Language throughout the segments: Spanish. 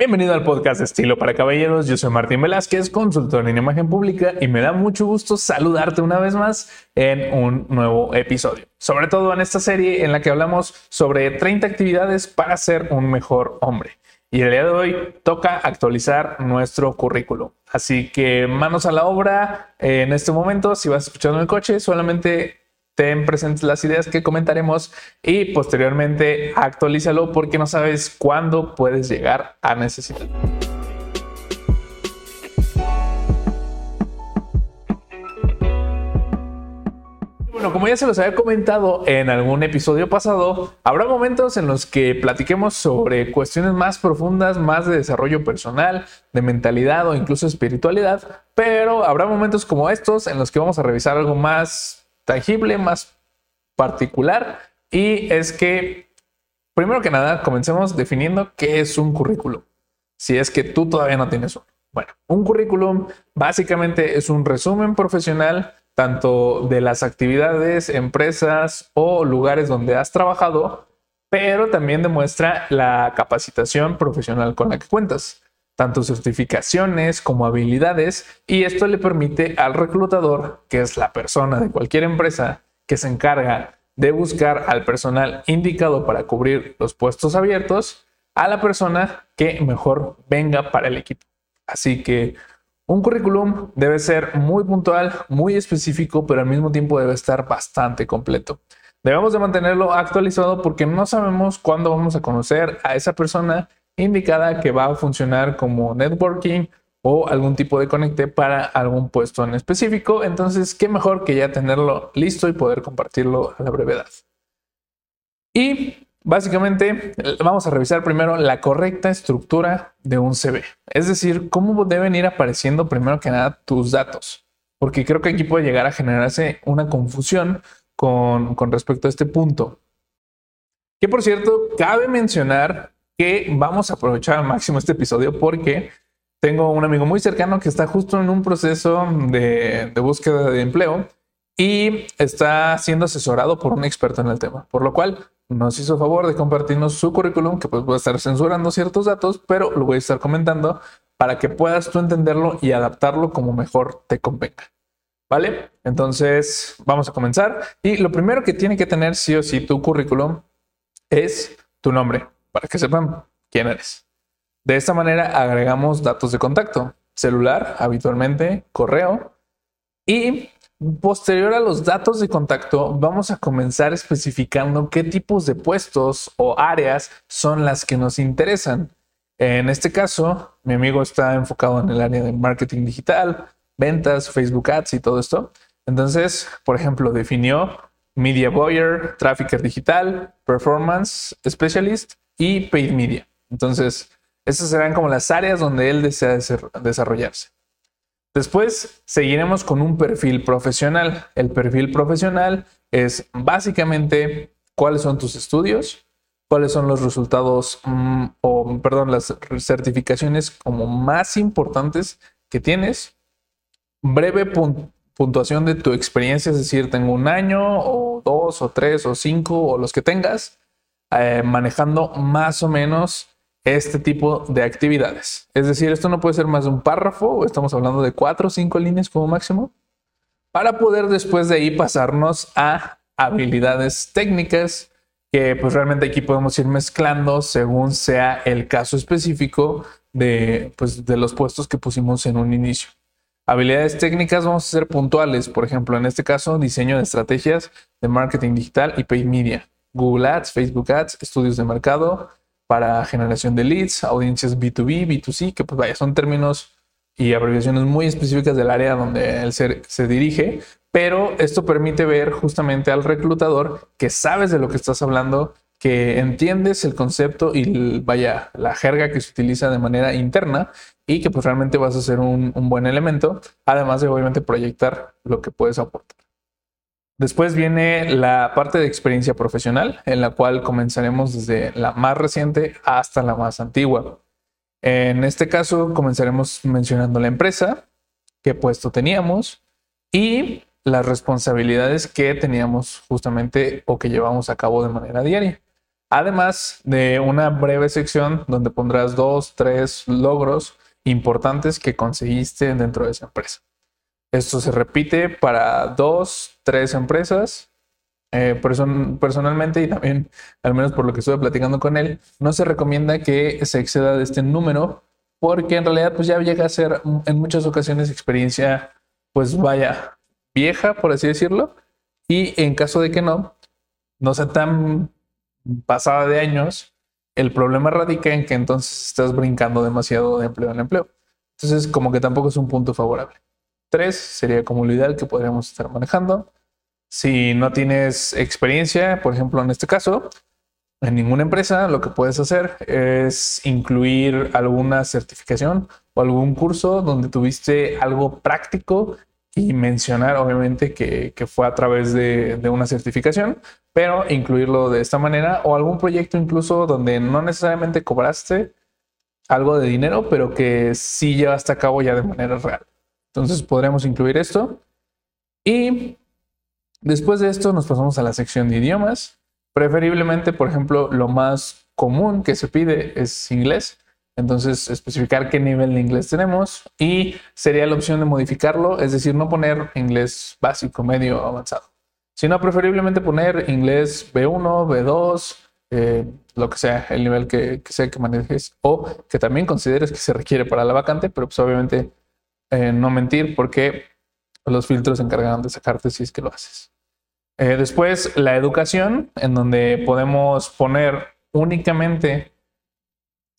Bienvenido al podcast Estilo para Caballeros. Yo soy Martín Velázquez, consultor en imagen pública y me da mucho gusto saludarte una vez más en un nuevo episodio. Sobre todo en esta serie en la que hablamos sobre 30 actividades para ser un mejor hombre. Y el día de hoy toca actualizar nuestro currículo. Así que manos a la obra. En este momento, si vas escuchando el coche, solamente ten presentes las ideas que comentaremos y posteriormente actualízalo porque no sabes cuándo puedes llegar a necesitar. Bueno, como ya se los había comentado en algún episodio pasado, habrá momentos en los que platiquemos sobre cuestiones más profundas, más de desarrollo personal, de mentalidad o incluso espiritualidad, pero habrá momentos como estos en los que vamos a revisar algo más tangible, más particular. Y es que, primero que nada, comencemos definiendo qué es un currículum. Si es que tú todavía no tienes uno. Bueno, un currículum básicamente es un resumen profesional tanto de las actividades, empresas o lugares donde has trabajado, pero también demuestra la capacitación profesional con la que cuentas tanto certificaciones como habilidades y esto le permite al reclutador, que es la persona de cualquier empresa que se encarga de buscar al personal indicado para cubrir los puestos abiertos, a la persona que mejor venga para el equipo. Así que un currículum debe ser muy puntual, muy específico, pero al mismo tiempo debe estar bastante completo. Debemos de mantenerlo actualizado porque no sabemos cuándo vamos a conocer a esa persona indicada que va a funcionar como networking o algún tipo de conecte para algún puesto en específico. Entonces, qué mejor que ya tenerlo listo y poder compartirlo a la brevedad. Y básicamente vamos a revisar primero la correcta estructura de un CV. Es decir, cómo deben ir apareciendo primero que nada tus datos. Porque creo que aquí puede llegar a generarse una confusión con, respecto a este punto. Que por cierto, cabe mencionar que vamos a aprovechar al máximo este episodio porque tengo un amigo muy cercano que está justo en un proceso de, búsqueda de empleo y está siendo asesorado por un experto en el tema, por lo cual nos hizo favor de compartirnos su currículum, que pues voy a estar censurando ciertos datos, pero lo voy a estar comentando para que puedas tú entenderlo y adaptarlo como mejor te convenga. ¿Vale? Entonces, vamos a comenzar. Y lo primero que tiene que tener sí o sí tu currículum es tu nombre para que sepan quién eres. De esta manera agregamos datos de contacto, celular, habitualmente, correo y posterior a los datos de contacto vamos a comenzar especificando qué tipos de puestos o áreas son las que nos interesan. En este caso, mi amigo está enfocado en el área de marketing digital, ventas, Facebook Ads y todo esto. Entonces, por ejemplo, definió Media Buyer, Trafficker Digital, Performance Specialist y paid media. Entonces, esas serán como las áreas donde él desea desarrollarse. Después seguiremos con un perfil profesional. El perfil profesional es básicamente cuáles son tus estudios, cuáles son los resultados mm, o, perdón, las certificaciones como más importantes que tienes. Breve puntuación de tu experiencia, es decir, tengo un año o dos o tres o cinco o los que tengas eh, manejando más o menos este tipo de actividades. Es decir, esto no puede ser más de un párrafo, estamos hablando de cuatro o cinco líneas como máximo, para poder después de ahí pasarnos a habilidades técnicas que pues realmente aquí podemos ir mezclando según sea el caso específico de, pues, de los puestos que pusimos en un inicio. Habilidades técnicas vamos a ser puntuales, por ejemplo, en este caso, diseño de estrategias de marketing digital y paid media. Google Ads, Facebook Ads, estudios de mercado para generación de leads, audiencias B2B, B2C, que pues vaya, son términos y abreviaciones muy específicas del área donde él se, se dirige, pero esto permite ver justamente al reclutador que sabes de lo que estás hablando, que entiendes el concepto y vaya, la jerga que se utiliza de manera interna y que pues realmente vas a ser un, un buen elemento, además de obviamente proyectar lo que puedes aportar. Después viene la parte de experiencia profesional, en la cual comenzaremos desde la más reciente hasta la más antigua. En este caso, comenzaremos mencionando la empresa, qué puesto teníamos y las responsabilidades que teníamos justamente o que llevamos a cabo de manera diaria. además de una breve sección donde pondrás dos, tres logros importantes que conseguiste dentro de esa empresa. Esto se repite para dos, tres empresas. Eh, personalmente y también, al menos por lo que estuve platicando con él, no se recomienda que se exceda de este número porque en realidad pues ya llega a ser en muchas ocasiones experiencia pues vaya vieja, por así decirlo, y en caso de que no, no sea tan pasada de años, el problema radica en que entonces estás brincando demasiado de empleo en empleo. Entonces, como que tampoco es un punto favorable. Tres sería como lo ideal que podríamos estar manejando. Si no tienes experiencia, por ejemplo, en este caso, en ninguna empresa, lo que puedes hacer es incluir alguna certificación o algún curso donde tuviste algo práctico y mencionar obviamente que, fue a través de, de, una certificación, pero incluirlo de esta manera o algún proyecto incluso donde no necesariamente cobraste algo de dinero, pero que sí llevaste a cabo ya de manera real. Entonces podremos incluir esto. Y después de esto nos pasamos a la sección de idiomas. Preferiblemente, por ejemplo, lo más común que se pide es inglés. Entonces, especificar qué nivel de inglés tenemos y sería la opción de modificarlo, es decir, no poner inglés básico, medio, avanzado, sino preferiblemente poner inglés B1, B2, eh, lo que sea, el nivel que, sea que manejes o que también consideres que se requiere para la vacante, pero pues obviamente eh, no mentir porque los filtros se encargarán de sacarte si es que lo haces. Eh, después, la educación, en donde podemos poner únicamente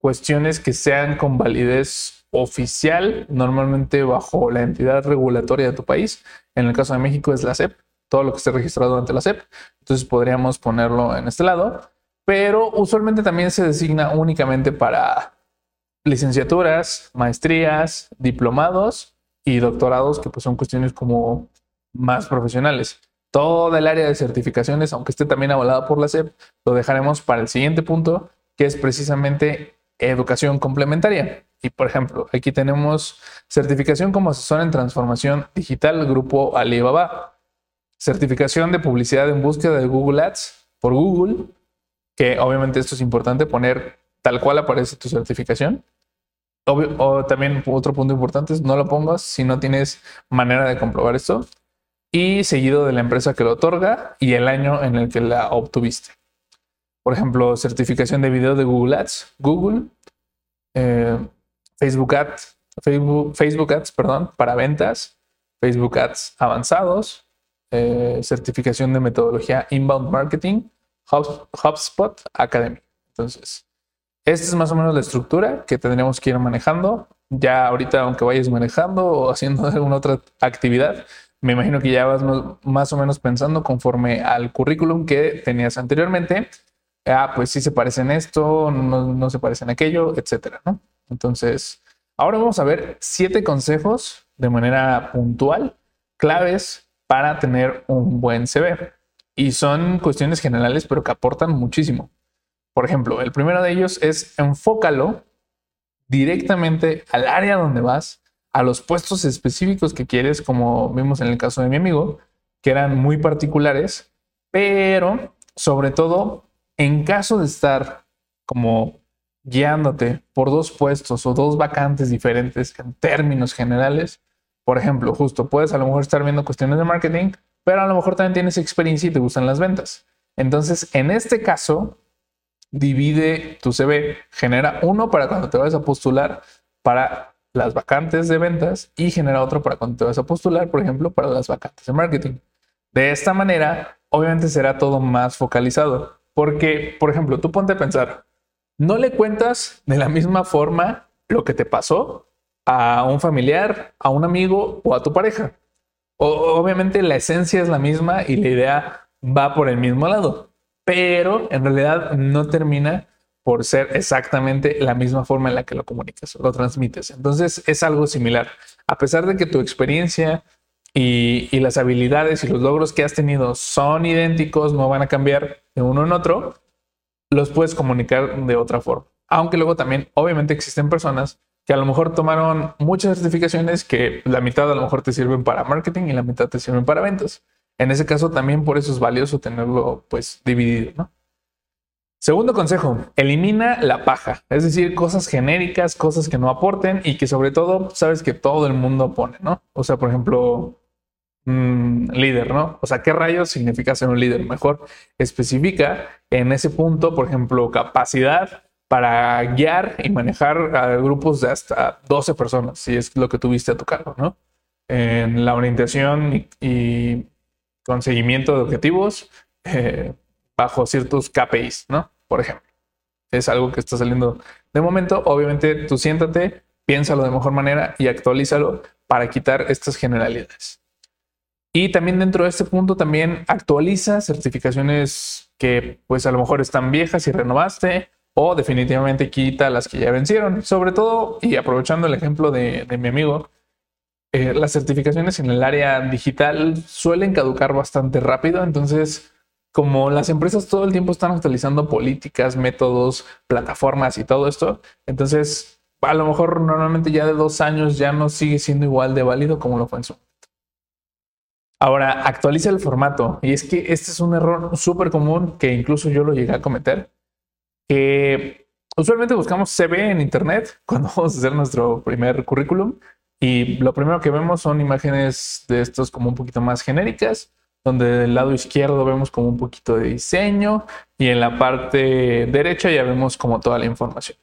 cuestiones que sean con validez oficial, normalmente bajo la entidad regulatoria de tu país. En el caso de México es la SEP, todo lo que esté registrado ante la SEP. Entonces podríamos ponerlo en este lado, pero usualmente también se designa únicamente para licenciaturas, maestrías, diplomados y doctorados, que pues son cuestiones como más profesionales. Todo el área de certificaciones, aunque esté también avalado por la SEP, lo dejaremos para el siguiente punto, que es precisamente educación complementaria. Y por ejemplo, aquí tenemos certificación como asesor en transformación digital Grupo Alibaba, certificación de publicidad en búsqueda de Google Ads por Google, que obviamente esto es importante poner tal cual aparece tu certificación. o también otro punto importante es no lo pongas si no tienes manera de comprobar esto. Y seguido de la empresa que lo otorga y el año en el que la obtuviste por ejemplo, certificación de video de Google Ads, Google, eh, Facebook Ads, Facebook, Ads, perdón, para ventas, Facebook Ads avanzados, eh, certificación de metodología Inbound Marketing, HubSpot Academy. Entonces, esta es más o menos la estructura que tendríamos que ir manejando. Ya ahorita, aunque vayas manejando o haciendo alguna otra actividad, me imagino que ya vas más o menos pensando conforme al currículum que tenías anteriormente ah, pues sí se parecen esto, no, no se parecen aquello, etcétera. Entonces, ahora vamos a ver siete consejos de manera puntual, claves para tener un buen CV. Y son cuestiones generales, pero que aportan muchísimo. Por ejemplo, el primero de ellos es enfócalo directamente al área donde vas, a los puestos específicos que quieres, como vimos en el caso de mi amigo, que eran muy particulares, pero sobre todo en caso de estar como guiándote por dos puestos o dos vacantes diferentes en términos generales, por ejemplo, justo puedes a lo mejor estar viendo cuestiones de marketing, pero a lo mejor también tienes experiencia y te gustan las ventas. Entonces, en este caso, divide tu CV, genera uno para cuando te vayas a postular para las vacantes de ventas y genera otro para cuando te vas a postular, por ejemplo, para las vacantes de marketing. De esta manera, obviamente será todo más focalizado. Porque, por ejemplo, tú ponte a pensar, no le cuentas de la misma forma lo que te pasó a un familiar, a un amigo o a tu pareja. obviamente la esencia es la misma y la idea va por el mismo lado, pero en realidad no termina por ser exactamente la misma forma en la que lo comunicas, lo transmites. Entonces es algo similar. A pesar de que tu experiencia y, las habilidades y los logros que has tenido son idénticos, no van a cambiar de uno en otro, los puedes comunicar de otra forma. Aunque luego también, obviamente, existen personas que a lo mejor tomaron muchas certificaciones que la mitad a lo mejor te sirven para marketing y la mitad te sirven para ventas. En ese caso también por eso es valioso tenerlo pues dividido, ¿no? Segundo consejo, elimina la paja, es decir, cosas genéricas, cosas que no aporten y que sobre todo sabes que todo el mundo pone, ¿no? O sea, por ejemplo, mm, líder, ¿no? O sea, ¿qué rayos significa ser un líder? Mejor especifica en ese punto, por ejemplo, capacidad para guiar y manejar a grupos de hasta 12 personas, si es lo que tuviste a tu cargo, ¿no? En la orientación y, conseguimiento de objetivos eh, bajo ciertos KPIs, ¿no? por ejemplo. Es algo que está saliendo de momento. Obviamente tú siéntate, piénsalo de mejor manera y actualízalo para quitar estas generalidades. Y también dentro de este punto también actualiza certificaciones que pues a lo mejor están viejas y renovaste o definitivamente quita las que ya vencieron. Sobre todo, y aprovechando el ejemplo de, mi amigo, eh, las certificaciones en el área digital suelen caducar bastante rápido, entonces como las empresas todo el tiempo están actualizando políticas, métodos, plataformas y todo esto, entonces a lo mejor normalmente ya de dos años ya no sigue siendo igual de válido como lo fue en su momento. Ahora, actualiza el formato. Y es que este es un error súper común que incluso yo lo llegué a cometer. Que usualmente buscamos CV en Internet cuando vamos a hacer nuestro primer currículum. Y lo primero que vemos son imágenes de estos como un poquito más genéricas donde del lado izquierdo vemos como un poquito de diseño y en la parte derecha ya vemos como toda la información.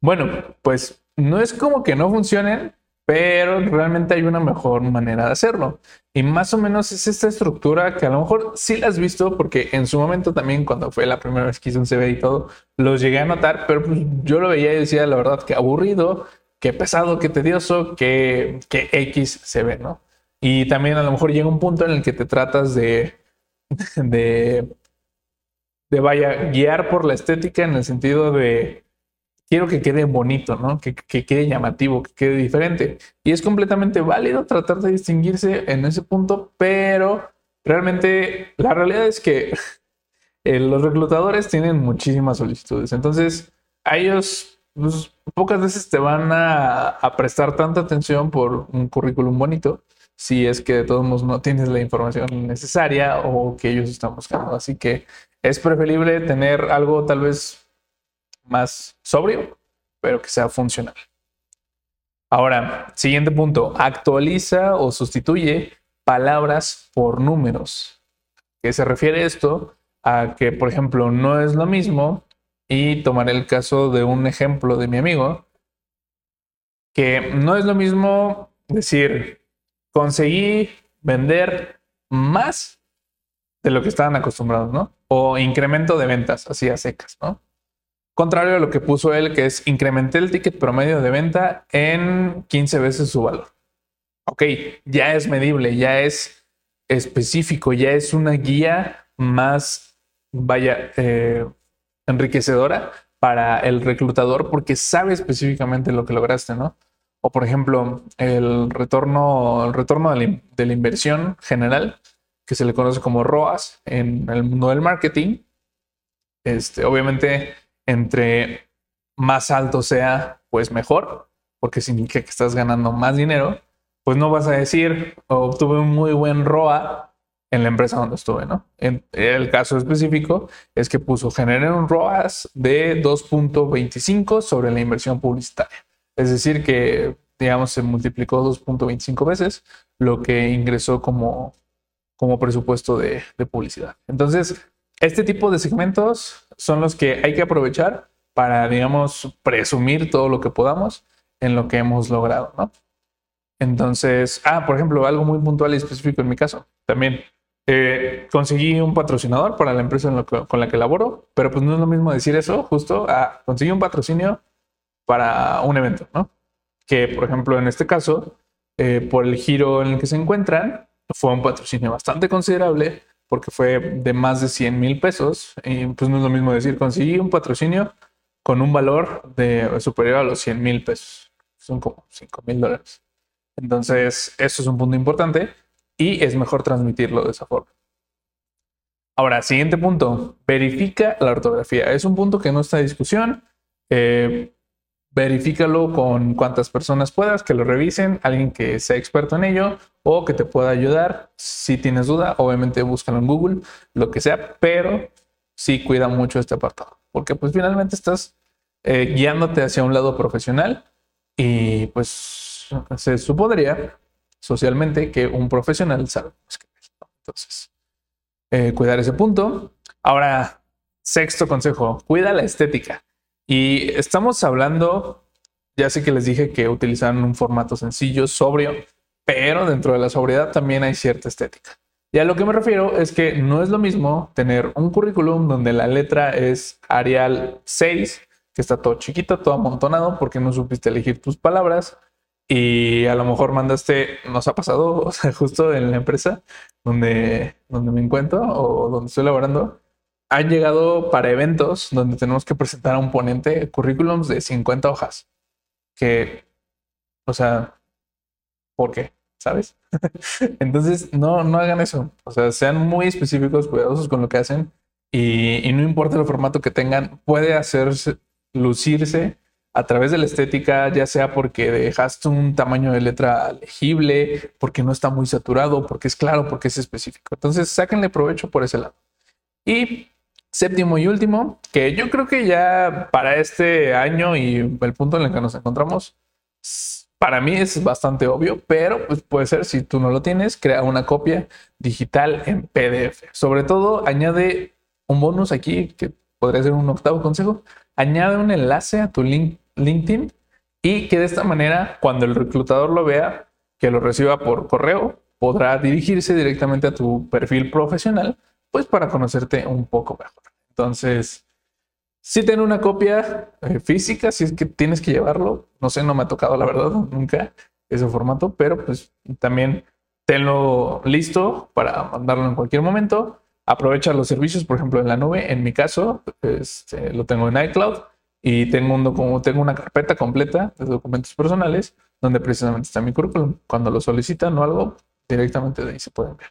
Bueno, pues no es como que no funcionen, pero realmente hay una mejor manera de hacerlo. Y más o menos es esta estructura que a lo mejor sí la has visto, porque en su momento también, cuando fue la primera vez que hice un CV y todo, los llegué a notar, pero pues yo lo veía y decía, la verdad, que aburrido, que pesado, que tedioso, que, que X se ve, ¿no? Y también a lo mejor llega un punto en el que te tratas de, de, de vaya, guiar por la estética en el sentido de quiero que quede bonito, ¿no? Que, que, quede llamativo, que quede diferente. Y es completamente válido tratar de distinguirse en ese punto, pero realmente la realidad es que eh, los reclutadores tienen muchísimas solicitudes. Entonces, a ellos pues, pocas veces te van a prestar tanta atención por un currículum bonito si es que de todos modos no tienes la información necesaria o que ellos están buscando. Así que es preferible tener algo tal vez más sobrio, pero que sea funcional. Ahora, siguiente punto, actualiza o sustituye palabras por números. ¿Qué se refiere esto? A que, por ejemplo, no es lo mismo, y tomaré el caso de un ejemplo de mi amigo, que no es lo mismo decir conseguí vender más de lo que estaban acostumbrados, ¿no? O incremento de ventas, así a secas, ¿no? Contrario a lo que puso él, que es incrementé el ticket promedio de venta en 15 veces su valor. Ok, ya es medible, ya es específico, ya es una guía más, vaya, eh, enriquecedora para el reclutador porque sabe específicamente lo que lograste, ¿no? O por ejemplo, el retorno, el retorno de la, inversión general, que se le conoce como ROAS en el mundo del marketing. Este, obviamente, entre más alto sea, pues mejor, porque significa que estás ganando más dinero. Pues no vas a decir, obtuve un muy buen ROA en la empresa donde estuve, ¿no? En el caso específico es que puso generar un ROAS de 2.25 sobre la inversión publicitaria. Es decir, que, digamos, se multiplicó 2.25 veces lo que ingresó como, como presupuesto de, publicidad. Entonces, este tipo de segmentos son los que hay que aprovechar para, digamos, presumir todo lo que podamos en lo que hemos logrado, ¿no? Entonces, ah, por ejemplo, algo muy puntual y específico en mi caso, también eh, conseguí un patrocinador para la empresa con la que laboro, pero pues no es lo mismo decir eso, justo, ah, conseguí un patrocinio para un evento, ¿no? Que, por ejemplo, en este caso, eh, por el giro en el que se encuentran, fue un patrocinio bastante considerable porque fue de más de 100 mil pesos. Y pues no es lo mismo decir, conseguí un patrocinio con un valor de superior a los 100 mil pesos. Son como 5 mil dólares. Entonces, eso es un punto importante y es mejor transmitirlo de esa forma. Ahora, siguiente punto, verifica la ortografía. Es un punto que no está en discusión. Eh, verifícalo con cuantas personas puedas, que lo revisen, alguien que sea experto en ello o que te pueda ayudar. Si tienes duda, obviamente búscalo en Google, lo que sea, pero sí cuida mucho este apartado, porque pues finalmente estás eh, guiándote hacia un lado profesional y pues se supondría socialmente que un profesional sabe Entonces, eh, cuidar ese punto. Ahora, sexto consejo, cuida la estética. Y estamos hablando, ya sé que les dije que utilizan un formato sencillo, sobrio, pero dentro de la sobriedad también hay cierta estética. Y a lo que me refiero es que no es lo mismo tener un currículum donde la letra es Arial 6, que está todo chiquito, todo amontonado, porque no supiste elegir tus palabras, y a lo mejor mandaste, nos ha pasado, o sea, justo en la empresa donde, donde me encuentro o donde estoy laborando, han llegado para eventos donde tenemos que presentar a un ponente currículums de 50 hojas. Que, o sea, ¿por qué? ¿Sabes? Entonces, no, no hagan eso. O sea, sean muy específicos, cuidadosos con lo que hacen y, y no importa el formato que tengan, puede hacerse, lucirse a través de la estética, ya sea porque dejaste un tamaño de letra legible, porque no está muy saturado, porque es claro, porque es específico. Entonces, sáquenle provecho por ese lado. Y séptimo y último, que yo creo que ya para este año y el punto en el que nos encontramos, para mí es bastante obvio, pero pues puede ser si tú no lo tienes, crea una copia digital en PDF. Sobre todo, añade un bonus aquí que podría ser un octavo consejo. Añade un enlace a tu link LinkedIn y que de esta manera, cuando el reclutador lo vea, que lo reciba por correo, podrá dirigirse directamente a tu perfil profesional, pues para conocerte un poco mejor. Entonces, si ten una copia eh, física, si es que tienes que llevarlo, no sé, no me ha tocado la verdad nunca ese formato, pero pues también tenlo listo para mandarlo en cualquier momento. Aprovecha los servicios, por ejemplo, en la nube. En mi caso, este, lo tengo en iCloud y tengo, un, tengo una carpeta completa de documentos personales donde precisamente está mi currículum. Cuando lo solicitan o algo, directamente de ahí se pueden ver.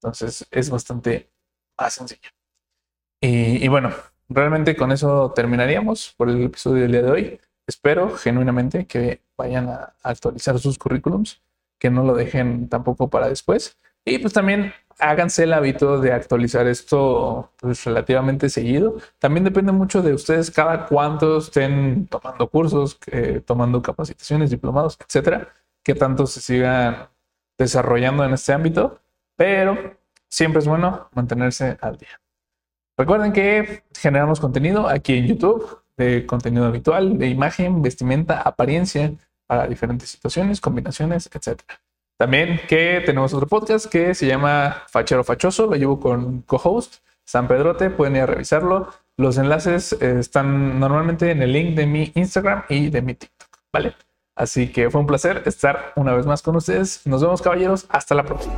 Entonces es bastante más sencillo. Y, y, bueno, realmente con eso terminaríamos por el episodio del día de hoy. Espero genuinamente que vayan a actualizar sus currículums, que no lo dejen tampoco para después. Y pues también háganse el hábito de actualizar esto pues, relativamente seguido. También depende mucho de ustedes cada cuánto estén tomando cursos, eh, tomando capacitaciones, diplomados, etcétera, que tanto se sigan desarrollando en este ámbito, pero siempre es bueno mantenerse al día. Recuerden que generamos contenido aquí en YouTube, de contenido habitual, de imagen, vestimenta, apariencia, para diferentes situaciones, combinaciones, etcétera. También que tenemos otro podcast que se llama Fachero Fachoso, lo llevo con co-host San Pedrote, pueden ir a revisarlo. Los enlaces eh, están normalmente en el link de mi Instagram y de mi TikTok, ¿vale? Así que fue un placer estar una vez más con ustedes. Nos vemos caballeros, hasta la próxima.